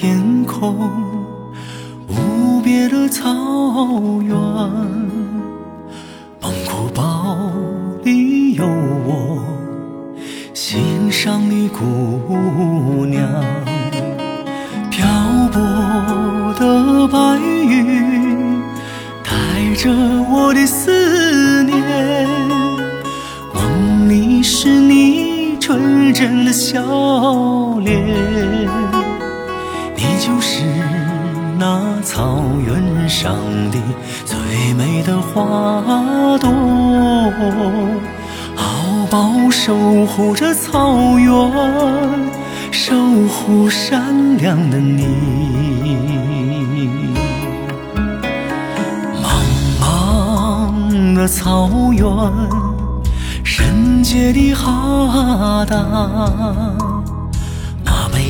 天空，无边的草原，蒙古包里有我心上的姑娘，漂泊的白云带着我的思念，梦里是你纯真的笑脸，就是那草原上的最美的花朵，好好守护着草原，守护善良的你。茫茫的草原，圣洁的哈达，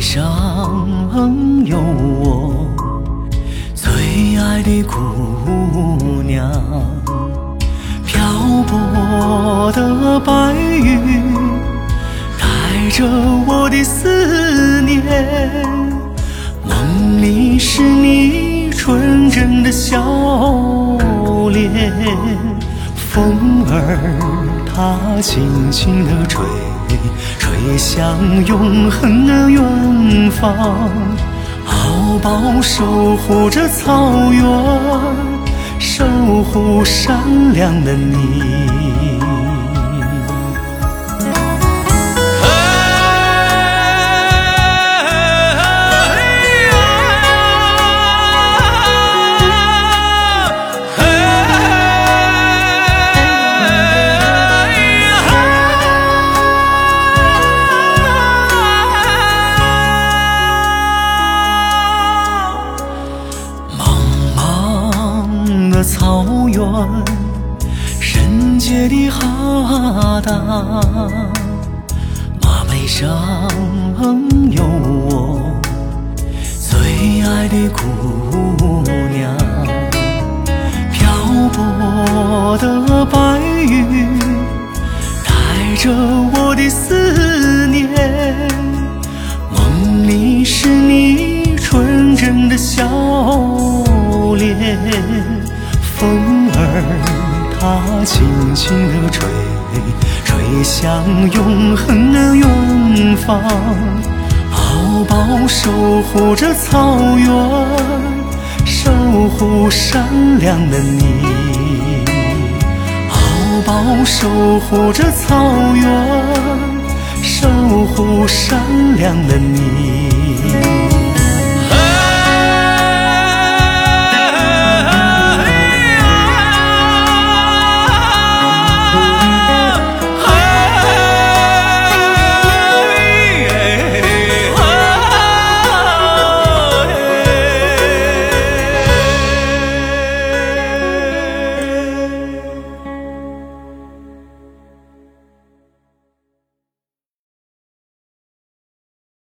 上有我最爱的姑娘，漂泊的白云带着我的思念。梦里是你纯真的笑脸，风儿它轻轻地吹，吹向永恒的远方，敖包守护着草原，守护善良的你。草原，圣洁的哈达，马背上有我最爱的姑儿它轻轻地吹，吹向永恒的远方，敖包守护着草原，守护善良的你。敖包守护着草原，守护善良的你。